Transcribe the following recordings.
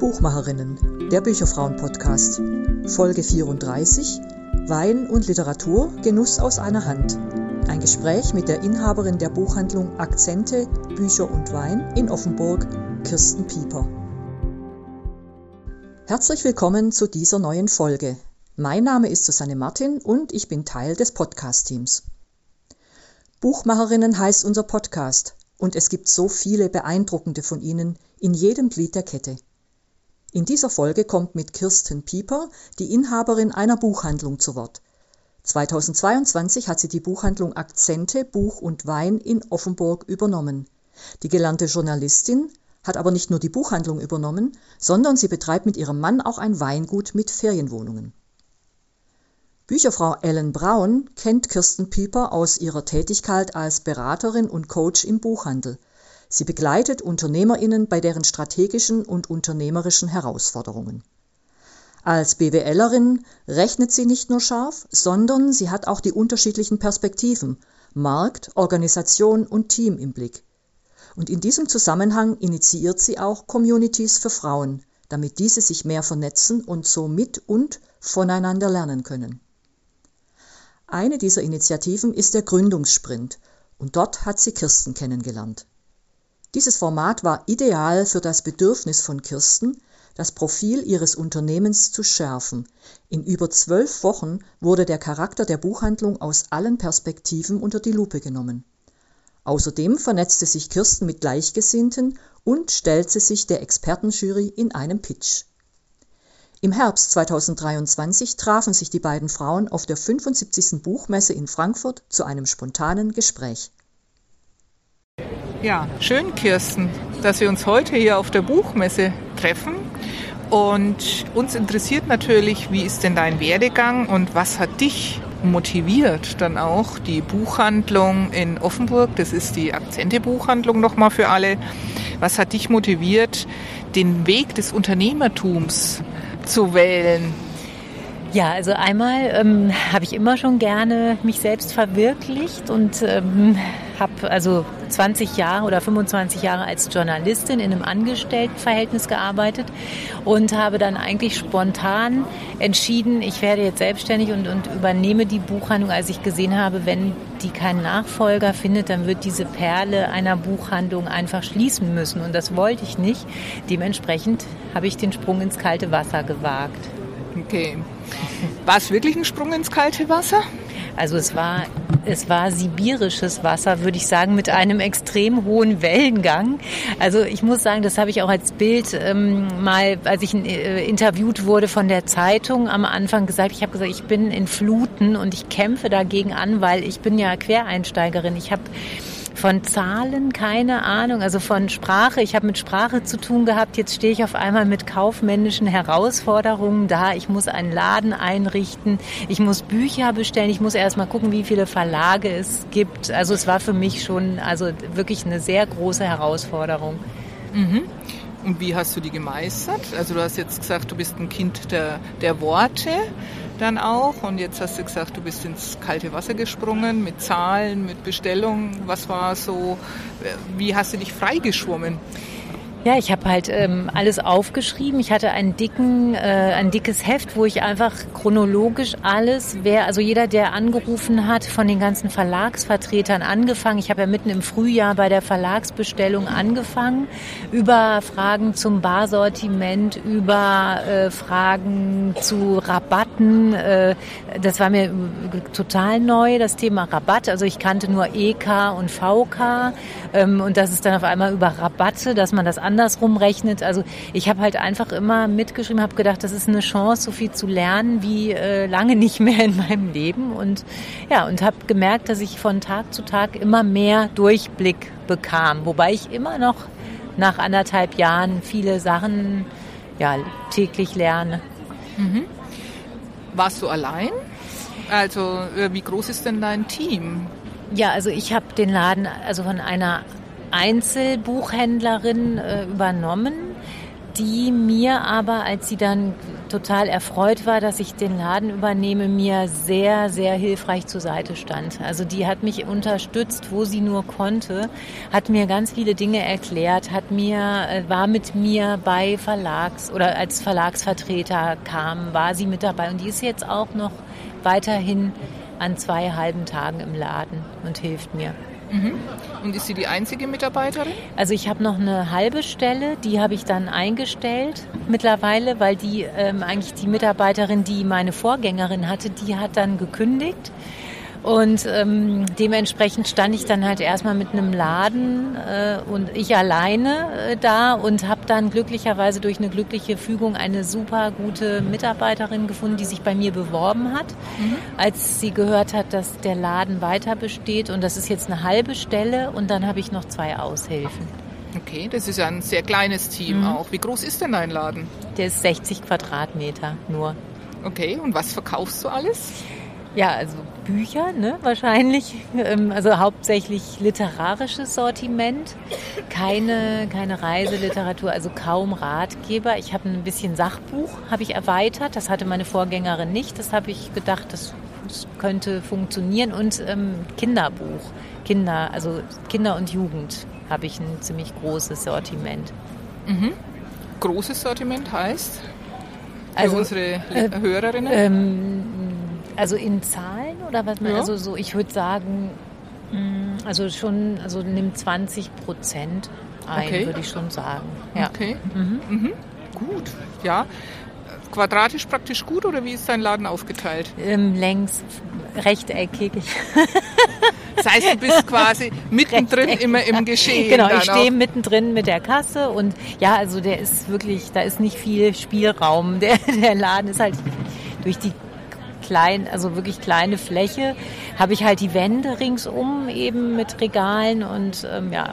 Buchmacherinnen, der Bücherfrauen-Podcast, Folge 34, Wein und Literatur, Genuss aus einer Hand. Ein Gespräch mit der Inhaberin der Buchhandlung Akzente, Bücher und Wein in Offenburg, Kirsten Pieper. Herzlich willkommen zu dieser neuen Folge. Mein Name ist Susanne Martin und ich bin Teil des Podcast-Teams. Buchmacherinnen heißt unser Podcast und es gibt so viele beeindruckende von ihnen in jedem Glied der Kette. In dieser Folge kommt mit Kirsten Pieper, die Inhaberin einer Buchhandlung, zu Wort. 2022 hat sie die Buchhandlung Akzente Buch und Wein in Offenburg übernommen. Die gelernte Journalistin hat aber nicht nur die Buchhandlung übernommen, sondern sie betreibt mit ihrem Mann auch ein Weingut mit Ferienwohnungen. Bücherfrau Ellen Braun kennt Kirsten Pieper aus ihrer Tätigkeit als Beraterin und Coach im Buchhandel. Sie begleitet Unternehmerinnen bei deren strategischen und unternehmerischen Herausforderungen. Als BWLerin rechnet sie nicht nur scharf, sondern sie hat auch die unterschiedlichen Perspektiven Markt, Organisation und Team im Blick. Und in diesem Zusammenhang initiiert sie auch Communities für Frauen, damit diese sich mehr vernetzen und so mit und voneinander lernen können. Eine dieser Initiativen ist der Gründungssprint und dort hat sie Kirsten kennengelernt. Dieses Format war ideal für das Bedürfnis von Kirsten, das Profil ihres Unternehmens zu schärfen. In über zwölf Wochen wurde der Charakter der Buchhandlung aus allen Perspektiven unter die Lupe genommen. Außerdem vernetzte sich Kirsten mit Gleichgesinnten und stellte sich der Expertenjury in einem Pitch. Im Herbst 2023 trafen sich die beiden Frauen auf der 75. Buchmesse in Frankfurt zu einem spontanen Gespräch. Ja, schön, Kirsten, dass wir uns heute hier auf der Buchmesse treffen. Und uns interessiert natürlich, wie ist denn dein Werdegang und was hat dich motiviert, dann auch die Buchhandlung in Offenburg, das ist die Akzente-Buchhandlung nochmal für alle, was hat dich motiviert, den Weg des Unternehmertums zu wählen? Ja, also einmal ähm, habe ich immer schon gerne mich selbst verwirklicht und ähm, habe also 20 Jahre oder 25 Jahre als Journalistin in einem Angestelltenverhältnis gearbeitet und habe dann eigentlich spontan entschieden, ich werde jetzt selbstständig und, und übernehme die Buchhandlung, als ich gesehen habe, wenn die keinen Nachfolger findet, dann wird diese Perle einer Buchhandlung einfach schließen müssen. Und das wollte ich nicht. Dementsprechend habe ich den Sprung ins kalte Wasser gewagt. Okay. War es wirklich ein Sprung ins kalte Wasser? Also es war, es war sibirisches Wasser, würde ich sagen, mit einem extrem hohen Wellengang. Also ich muss sagen, das habe ich auch als Bild ähm, mal, als ich äh, interviewt wurde von der Zeitung am Anfang gesagt. Ich habe gesagt, ich bin in Fluten und ich kämpfe dagegen an, weil ich bin ja Quereinsteigerin. Ich habe von Zahlen keine Ahnung, also von Sprache. Ich habe mit Sprache zu tun gehabt. Jetzt stehe ich auf einmal mit kaufmännischen Herausforderungen da. Ich muss einen Laden einrichten. Ich muss Bücher bestellen. Ich muss erst mal gucken, wie viele Verlage es gibt. Also es war für mich schon also wirklich eine sehr große Herausforderung. Mhm. Und wie hast du die gemeistert? Also du hast jetzt gesagt, du bist ein Kind der, der Worte dann auch. Und jetzt hast du gesagt, du bist ins kalte Wasser gesprungen mit Zahlen, mit Bestellungen. Was war so, wie hast du dich freigeschwommen? Ja, ich habe halt ähm, alles aufgeschrieben. Ich hatte einen dicken, äh, ein dickes Heft, wo ich einfach chronologisch alles, wer, also jeder, der angerufen hat, von den ganzen Verlagsvertretern angefangen. Ich habe ja mitten im Frühjahr bei der Verlagsbestellung angefangen, über Fragen zum Barsortiment, über äh, Fragen zu Rabatten. Äh, das war mir total neu, das Thema Rabatt. Also ich kannte nur EK und VK ähm, und das ist dann auf einmal über Rabatte, dass man das andersrum rechnet. Also ich habe halt einfach immer mitgeschrieben, habe gedacht, das ist eine Chance, so viel zu lernen wie äh, lange nicht mehr in meinem Leben. Und ja, und habe gemerkt, dass ich von Tag zu Tag immer mehr Durchblick bekam. Wobei ich immer noch nach anderthalb Jahren viele Sachen ja, täglich lerne. Mhm. Warst du allein? Also äh, wie groß ist denn dein Team? Ja, also ich habe den Laden also von einer Einzelbuchhändlerin äh, übernommen. die mir aber, als sie dann total erfreut war, dass ich den Laden übernehme, mir sehr, sehr hilfreich zur Seite stand. Also die hat mich unterstützt, wo sie nur konnte, hat mir ganz viele Dinge erklärt, hat mir, äh, war mit mir bei Verlags oder als Verlagsvertreter kam, war sie mit dabei und die ist jetzt auch noch weiterhin an zwei halben Tagen im Laden und hilft mir. Mhm. Und ist sie die einzige Mitarbeiterin? Also ich habe noch eine halbe Stelle, die habe ich dann eingestellt mittlerweile, weil die ähm, eigentlich die Mitarbeiterin, die meine Vorgängerin hatte, die hat dann gekündigt. Und ähm, dementsprechend stand ich dann halt erstmal mit einem Laden äh, und ich alleine äh, da und habe dann glücklicherweise durch eine glückliche Fügung eine super gute Mitarbeiterin gefunden, die sich bei mir beworben hat, mhm. als sie gehört hat, dass der Laden weiter besteht. Und das ist jetzt eine halbe Stelle und dann habe ich noch zwei Aushilfen. Okay, das ist ja ein sehr kleines Team mhm. auch. Wie groß ist denn dein Laden? Der ist 60 Quadratmeter nur. Okay, und was verkaufst du alles? Ja, also Bücher, ne, wahrscheinlich. Ähm, also hauptsächlich literarisches Sortiment. Keine, keine Reiseliteratur, also kaum Ratgeber. Ich habe ein bisschen Sachbuch, habe ich erweitert. Das hatte meine Vorgängerin nicht. Das habe ich gedacht, das, das könnte funktionieren. Und ähm, Kinderbuch. Kinder, also Kinder und Jugend habe ich ein ziemlich großes Sortiment. Mhm. Großes Sortiment heißt? Für also, unsere äh, Hörerinnen? Ähm, also in Zahlen oder was? Ja. Also so, ich würde sagen, mm, also schon, also nimmt 20 Prozent ein, okay. würde ich schon sagen. Ja. Okay. Mhm. Mhm. Gut, ja. Quadratisch praktisch gut oder wie ist dein Laden aufgeteilt? Ähm, längs rechteckig. Das heißt, du bist quasi mittendrin immer im Geschehen. Genau, ich stehe mittendrin mit der Kasse und ja, also der ist wirklich, da ist nicht viel Spielraum. Der, der Laden ist halt durch die klein, also wirklich kleine Fläche, habe ich halt die Wände ringsum eben mit Regalen und ähm, ja,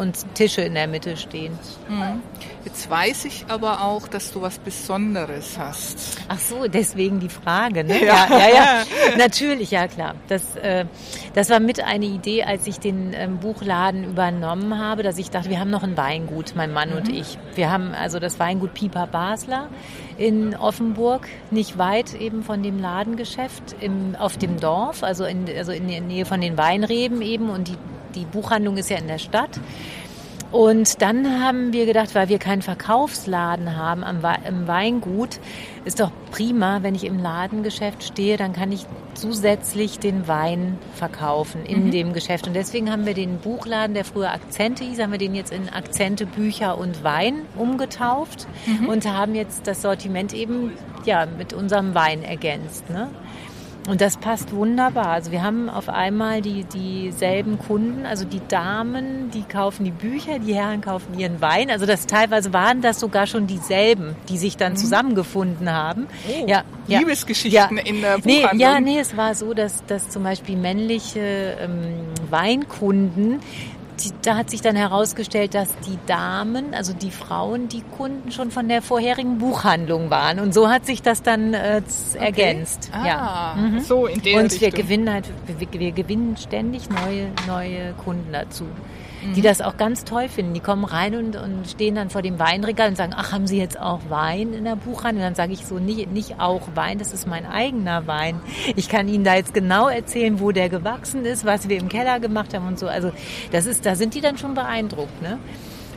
und Tische in der Mitte stehen. Mhm. Jetzt weiß ich aber auch, dass du was Besonderes hast. Ach so, deswegen die Frage, ne? Ja, ja, ja. ja. Natürlich, ja klar. Das, äh, das war mit eine Idee, als ich den ähm, Buchladen übernommen habe, dass ich dachte, wir haben noch ein Weingut, mein Mann mhm. und ich. Wir haben also das Weingut Pieper Basler in Offenburg, nicht weit eben von dem Ladengeschäft, im, auf dem Dorf, also in, also in der Nähe von den Weinreben eben und die, die Buchhandlung ist ja in der Stadt. Und dann haben wir gedacht, weil wir keinen Verkaufsladen haben am im Weingut, ist doch prima, wenn ich im Ladengeschäft stehe, dann kann ich zusätzlich den Wein verkaufen in mhm. dem Geschäft. Und deswegen haben wir den Buchladen, der früher Akzente hieß, haben wir den jetzt in Akzente, Bücher und Wein umgetauft mhm. und haben jetzt das Sortiment eben ja mit unserem Wein ergänzt. Ne? Und das passt wunderbar. Also wir haben auf einmal die, dieselben Kunden, also die Damen, die kaufen die Bücher, die Herren kaufen ihren Wein. Also das teilweise waren das sogar schon dieselben, die sich dann mhm. zusammengefunden haben. Oh, ja, Liebesgeschichten ja. in der Buchhandlung. Nee, ja, nee, es war so, dass, dass zum Beispiel männliche ähm, Weinkunden da hat sich dann herausgestellt, dass die Damen, also die Frauen, die Kunden schon von der vorherigen Buchhandlung waren. Und so hat sich das dann äh, ergänzt. Okay. Ah, ja. Mhm. so in der Und Richtung. wir gewinnen halt, wir, wir gewinnen ständig neue, neue Kunden dazu die das auch ganz toll finden. Die kommen rein und, und stehen dann vor dem Weinregal und sagen, ach, haben Sie jetzt auch Wein in der Buchhandlung? Und dann sage ich so, nicht, nicht auch Wein, das ist mein eigener Wein. Ich kann Ihnen da jetzt genau erzählen, wo der gewachsen ist, was wir im Keller gemacht haben und so. Also das ist, da sind die dann schon beeindruckt, ne?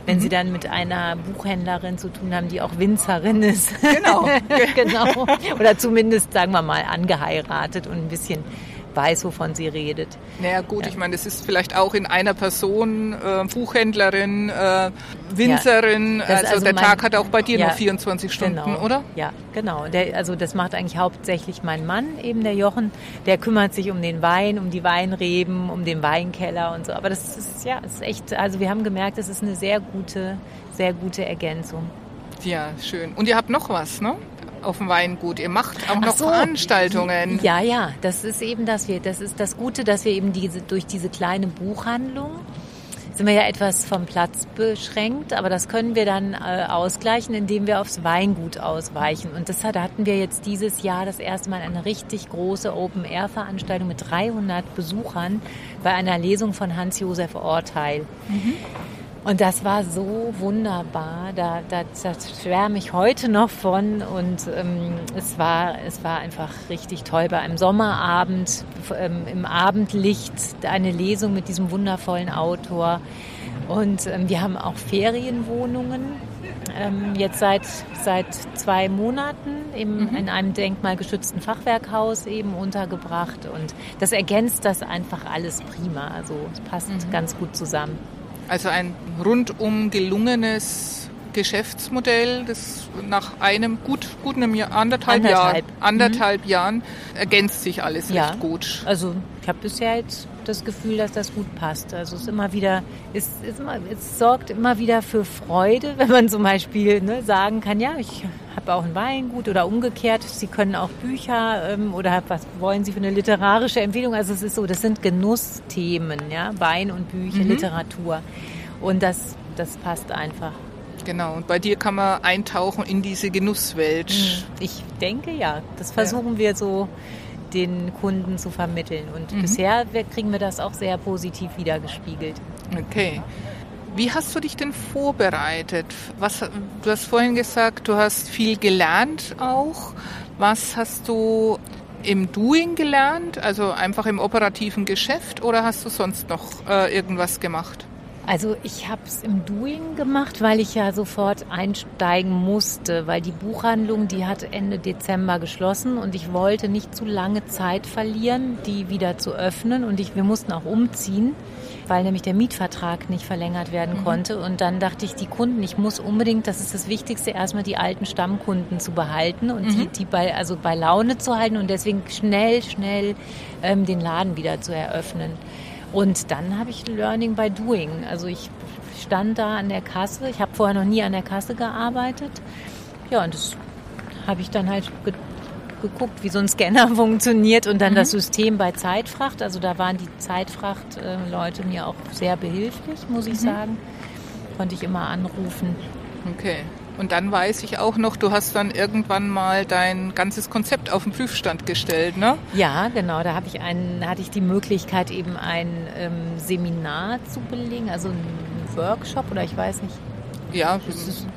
wenn mhm. sie dann mit einer Buchhändlerin zu tun haben, die auch Winzerin ist. Genau. genau. Oder zumindest, sagen wir mal, angeheiratet und ein bisschen weiß, wovon sie redet. Naja gut, ja. ich meine, das ist vielleicht auch in einer Person äh, Buchhändlerin, äh, Winzerin. Ja, also, also, der mein, Tag hat auch bei dir ja, nur 24 Stunden, genau, oder? Ja, genau. Der, also das macht eigentlich hauptsächlich mein Mann, eben der Jochen. Der kümmert sich um den Wein, um die Weinreben, um den Weinkeller und so. Aber das ist ja, ist echt. Also wir haben gemerkt, das ist eine sehr gute, sehr gute Ergänzung. Ja, schön. Und ihr habt noch was, ne? Auf dem Weingut. Ihr macht auch noch so. Veranstaltungen. Ja, ja, das ist eben das wir, das ist das Gute, dass wir eben diese durch diese kleine Buchhandlung sind wir ja etwas vom Platz beschränkt, aber das können wir dann äh, ausgleichen, indem wir aufs Weingut ausweichen. Und das da hatten wir jetzt dieses Jahr das erste Mal eine richtig große Open-Air-Veranstaltung mit 300 Besuchern bei einer Lesung von Hans-Josef Orteil. Mhm. Und das war so wunderbar. Da, da, da schwärme ich heute noch von. Und ähm, es, war, es war einfach richtig toll. Bei einem Sommerabend ähm, im Abendlicht eine Lesung mit diesem wundervollen Autor. Und ähm, wir haben auch Ferienwohnungen. Ähm, jetzt seit, seit zwei Monaten im, mhm. in einem denkmalgeschützten Fachwerkhaus eben untergebracht. Und das ergänzt das einfach alles prima. Also es passt mhm. ganz gut zusammen. Also ein rundum gelungenes Geschäftsmodell, das nach einem gut, gut einem Jahr, anderthalb, anderthalb. Jahr, anderthalb mhm. Jahren ergänzt sich alles ja. recht gut. Also ich habe bisher jetzt das Gefühl, dass das gut passt. Also es ist immer wieder, es, ist immer, es sorgt immer wieder für Freude, wenn man zum Beispiel ne, sagen kann, ja, ich habe auch ein Weingut oder umgekehrt. Sie können auch Bücher ähm, oder was wollen Sie für eine literarische Empfehlung? Also es ist so, das sind Genussthemen, ja, Wein und Bücher, mhm. Literatur. Und das, das passt einfach. Genau, und bei dir kann man eintauchen in diese Genusswelt. Mhm. Ich denke ja, das versuchen ja. wir so den Kunden zu vermitteln. Und mhm. bisher kriegen wir das auch sehr positiv wiedergespiegelt. Okay. Wie hast du dich denn vorbereitet? Was, du hast vorhin gesagt, du hast viel gelernt auch. Was hast du im Doing gelernt, also einfach im operativen Geschäft oder hast du sonst noch äh, irgendwas gemacht? Also ich habe es im Doing gemacht, weil ich ja sofort einsteigen musste, weil die Buchhandlung, die hat Ende Dezember geschlossen und ich wollte nicht zu lange Zeit verlieren, die wieder zu öffnen und ich, wir mussten auch umziehen, weil nämlich der Mietvertrag nicht verlängert werden mhm. konnte und dann dachte ich, die Kunden, ich muss unbedingt, das ist das Wichtigste, erstmal die alten Stammkunden zu behalten und mhm. die, die bei, also bei Laune zu halten und deswegen schnell, schnell ähm, den Laden wieder zu eröffnen. Und dann habe ich Learning by Doing. Also ich stand da an der Kasse. Ich habe vorher noch nie an der Kasse gearbeitet. Ja, und das habe ich dann halt ge geguckt, wie so ein Scanner funktioniert und dann mhm. das System bei Zeitfracht. Also da waren die Zeitfracht-Leute mir auch sehr behilflich, muss ich mhm. sagen. Konnte ich immer anrufen. Okay. Und dann weiß ich auch noch, du hast dann irgendwann mal dein ganzes Konzept auf den Prüfstand gestellt, ne? Ja, genau. Da habe ich einen, hatte ich die Möglichkeit, eben ein ähm, Seminar zu belegen, also einen Workshop oder ich weiß nicht. Ja,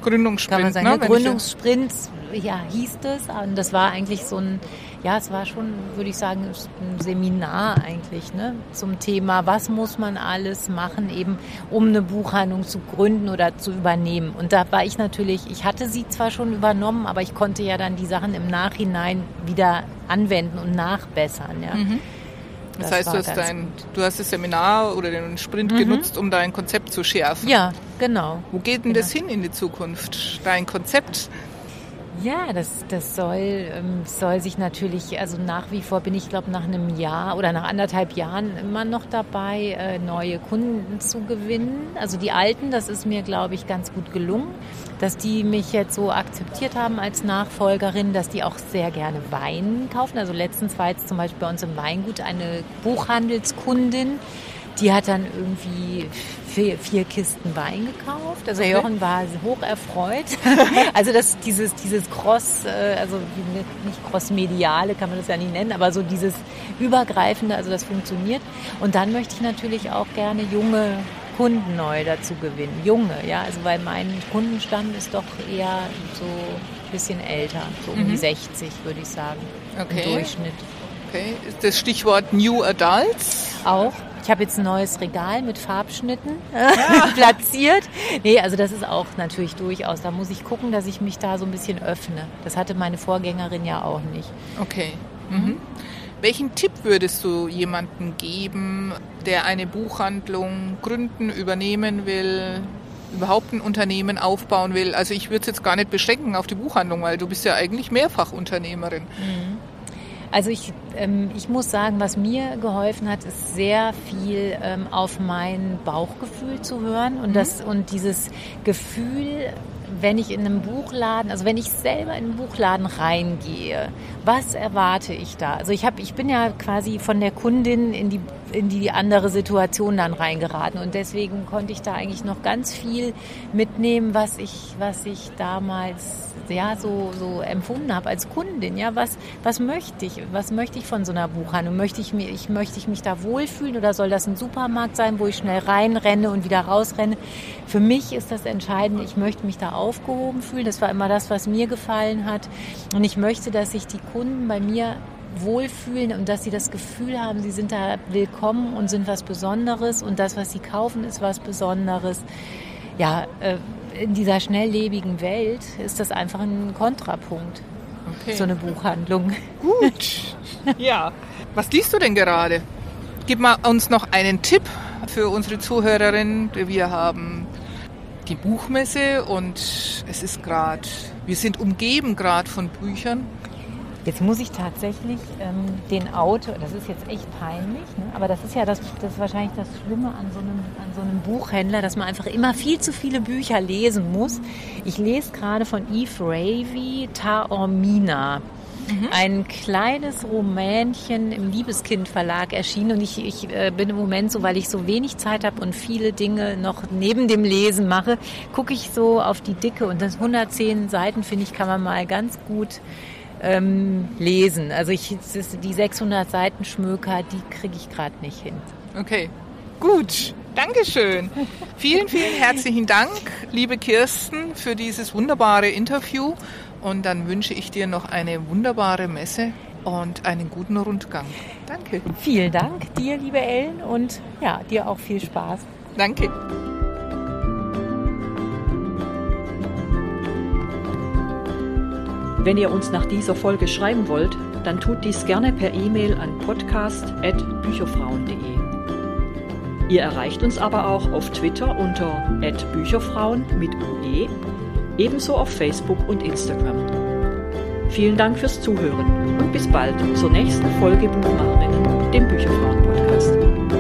Gründungssprint. Kann man sagen, ne? Gründungssprint, ja, hieß es. Und das war eigentlich so ein, ja, es war schon, würde ich sagen, ein Seminar eigentlich, ne, zum Thema, was muss man alles machen, eben, um eine Buchhandlung zu gründen oder zu übernehmen. Und da war ich natürlich, ich hatte sie zwar schon übernommen, aber ich konnte ja dann die Sachen im Nachhinein wieder anwenden und nachbessern, ja. Mhm. Das, das heißt, du hast, dein, du hast das Seminar oder den Sprint mhm. genutzt, um dein Konzept zu schärfen. Ja, genau. Wo geht denn genau. das hin in die Zukunft? Dein Konzept? Ja, das, das soll, ähm, soll sich natürlich, also nach wie vor bin ich, glaube nach einem Jahr oder nach anderthalb Jahren immer noch dabei, äh, neue Kunden zu gewinnen. Also die alten, das ist mir, glaube ich, ganz gut gelungen, dass die mich jetzt so akzeptiert haben als Nachfolgerin, dass die auch sehr gerne Wein kaufen. Also letztens war jetzt zum Beispiel bei uns im Weingut eine Buchhandelskundin, die hat dann irgendwie vier, vier Kisten Wein gekauft. Also okay. Jochen war hoch erfreut. also das, dieses, dieses Cross, äh, also nicht crossmediale kann man das ja nicht nennen, aber so dieses übergreifende, also das funktioniert. Und dann möchte ich natürlich auch gerne junge Kunden neu dazu gewinnen. Junge, ja, also weil mein Kundenstamm ist doch eher so ein bisschen älter, so um mhm. die 60 würde ich sagen, okay. im Durchschnitt. Okay, ist das Stichwort New Adults? Auch, ich habe jetzt ein neues Regal mit Farbschnitten ja. platziert. Nee, also das ist auch natürlich durchaus. Da muss ich gucken, dass ich mich da so ein bisschen öffne. Das hatte meine Vorgängerin ja auch nicht. Okay. Mhm. Welchen Tipp würdest du jemandem geben, der eine Buchhandlung gründen, übernehmen will, überhaupt ein Unternehmen aufbauen will? Also ich würde es jetzt gar nicht beschränken auf die Buchhandlung, weil du bist ja eigentlich Mehrfachunternehmerin. Mhm. Also ich, ähm, ich muss sagen, was mir geholfen hat, ist sehr viel ähm, auf mein Bauchgefühl zu hören und, mhm. das, und dieses Gefühl, wenn ich in einem Buchladen, also wenn ich selber in einen Buchladen reingehe, was erwarte ich da? Also ich habe, ich bin ja quasi von der Kundin in die in die andere Situation dann reingeraten und deswegen konnte ich da eigentlich noch ganz viel mitnehmen, was ich was ich damals ja so, so empfunden habe als Kundin. Ja, was, was möchte ich? Was möchte ich von so einer Buchhandlung? Möchte ich, mir, ich, möchte ich mich da wohlfühlen oder soll das ein Supermarkt sein, wo ich schnell reinrenne und wieder rausrenne? Für mich ist das entscheidend. Ich möchte mich da aufgehoben fühlen. Das war immer das, was mir gefallen hat. Und ich möchte, dass sich die Kunden bei mir wohlfühlen und dass sie das Gefühl haben, sie sind da willkommen und sind was Besonderes und das, was sie kaufen, ist was Besonderes. Ja, äh, in dieser schnelllebigen Welt ist das einfach ein Kontrapunkt. Okay. So eine Buchhandlung. Gut. Ja. Was liest du denn gerade? Gib mal uns noch einen Tipp für unsere Zuhörerinnen. Wir haben die Buchmesse und es ist gerade, wir sind umgeben gerade von Büchern. Jetzt muss ich tatsächlich ähm, den Autor, das ist jetzt echt peinlich, ne? aber das ist ja das, das ist wahrscheinlich das Schlimme an so, einem, an so einem Buchhändler, dass man einfach immer viel zu viele Bücher lesen muss. Ich lese gerade von Eve Ravy Taormina. Mhm. Ein kleines Rumänchen im Liebeskind Verlag erschienen und ich, ich äh, bin im Moment so, weil ich so wenig Zeit habe und viele Dinge noch neben dem Lesen mache, gucke ich so auf die Dicke und das 110 Seiten finde ich kann man mal ganz gut ähm, lesen. Also ich, die 600 Seiten Schmöker, die kriege ich gerade nicht hin. Okay, gut. Dankeschön. vielen, vielen herzlichen Dank, liebe Kirsten, für dieses wunderbare Interview. Und dann wünsche ich dir noch eine wunderbare Messe und einen guten Rundgang. Danke. Vielen Dank dir, liebe Ellen, und ja, dir auch viel Spaß. Danke. Wenn ihr uns nach dieser Folge schreiben wollt, dann tut dies gerne per E-Mail an podcast.bücherfrauen.de. Ihr erreicht uns aber auch auf Twitter unter @bücherfrauen mit UE, ebenso auf Facebook und Instagram. Vielen Dank fürs Zuhören und bis bald zur nächsten Folge Buchmacherinnen, dem Bücherfrauen Podcast.